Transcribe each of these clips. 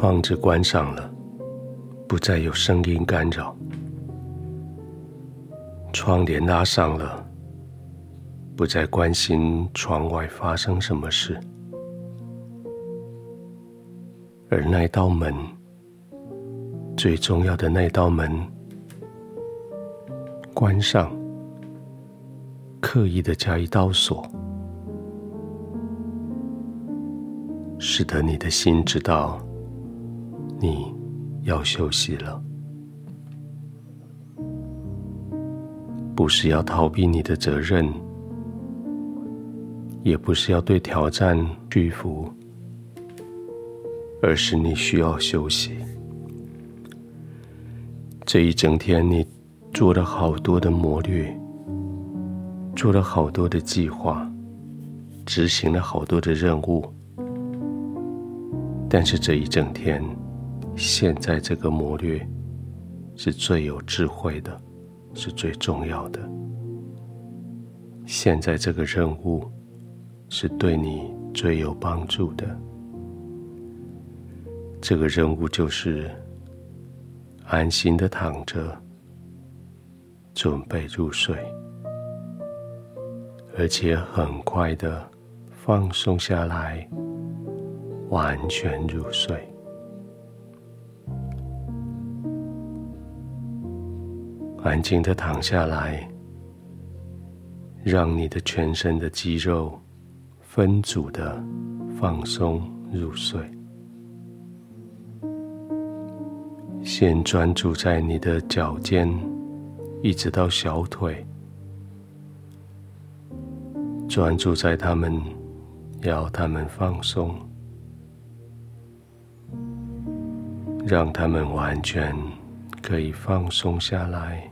窗子关上了，不再有声音干扰；窗帘拉上了，不再关心窗外发生什么事。而那道门，最重要的那道门，关上，刻意的加一道锁，使得你的心知道，你要休息了，不是要逃避你的责任，也不是要对挑战屈服。而是你需要休息。这一整天，你做了好多的谋略，做了好多的计划，执行了好多的任务。但是这一整天，现在这个谋略是最有智慧的，是最重要的。现在这个任务是对你最有帮助的。这个任务就是安心的躺着，准备入睡，而且很快的放松下来，完全入睡。安静的躺下来，让你的全身的肌肉分组的放松入睡。先专注在你的脚尖，一直到小腿，专注在他们，要他们放松，让他们完全可以放松下来。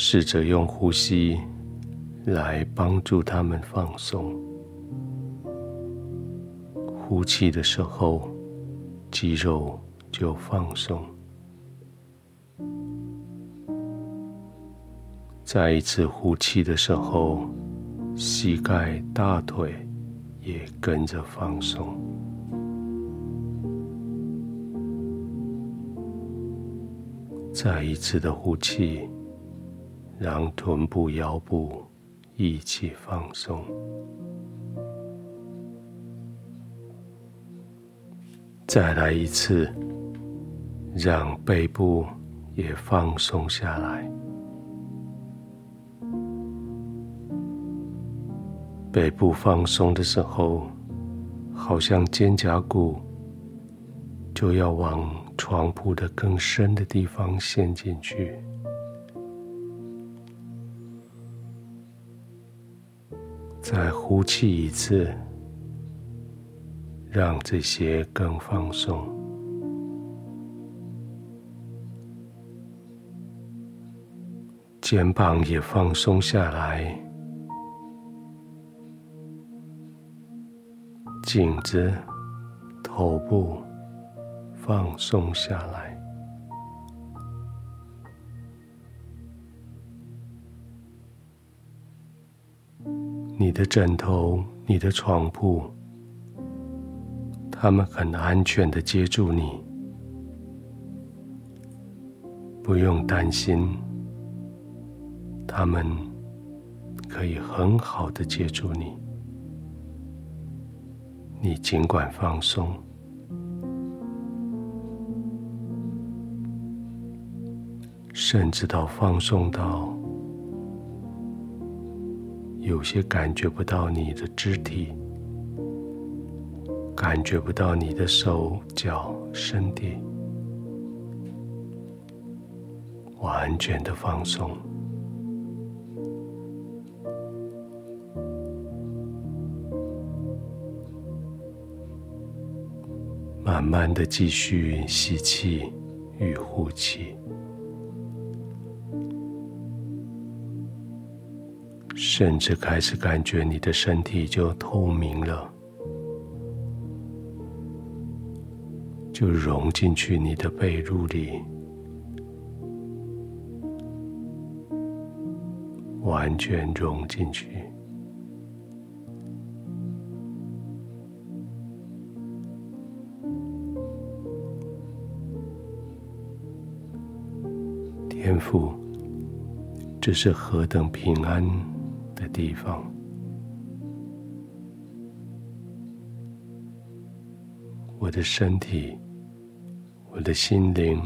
试着用呼吸来帮助他们放松。呼气的时候，肌肉就放松；再一次呼气的时候，膝盖、大腿也跟着放松。再一次的呼气，让臀部、腰部一起放松。再来一次，让背部也放松下来。背部放松的时候，好像肩胛骨就要往床铺的更深的地方陷进去。再呼气一次。让这些更放松，肩膀也放松下来，颈子、头部放松下来，你的枕头、你的床铺。他们很安全的接住你，不用担心。他们可以很好的接住你，你尽管放松，甚至到放松到有些感觉不到你的肢体。感觉不到你的手脚身体，完全的放松，慢慢的继续吸气与呼气，甚至开始感觉你的身体就透明了。就融进去你的被褥里。完全融进去。天赋。这是何等平安？地方！我的身体，我的心灵，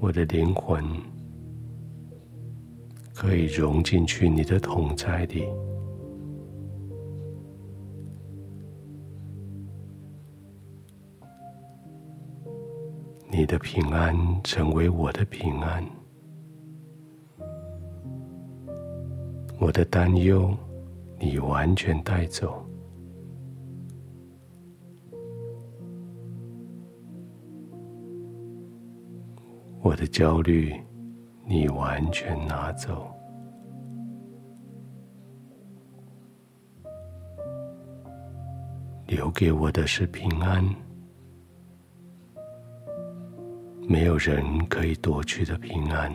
我的灵魂，可以融进去你的同在里。你的平安成为我的平安，我的担忧你完全带走，我的焦虑你完全拿走，留给我的是平安。没有人可以夺去的平安，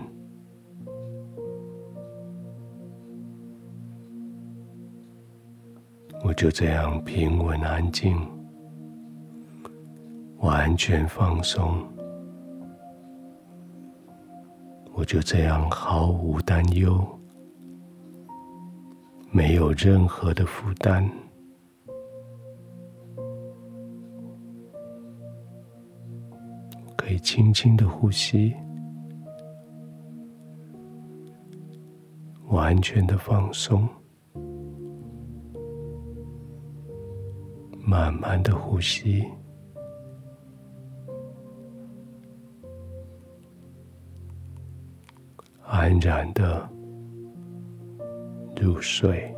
就这样平稳安静，完全放松，我就这样毫无担忧，没有任何的负担。可以轻轻的呼吸，完全的放松，慢慢的呼吸，安然的入睡。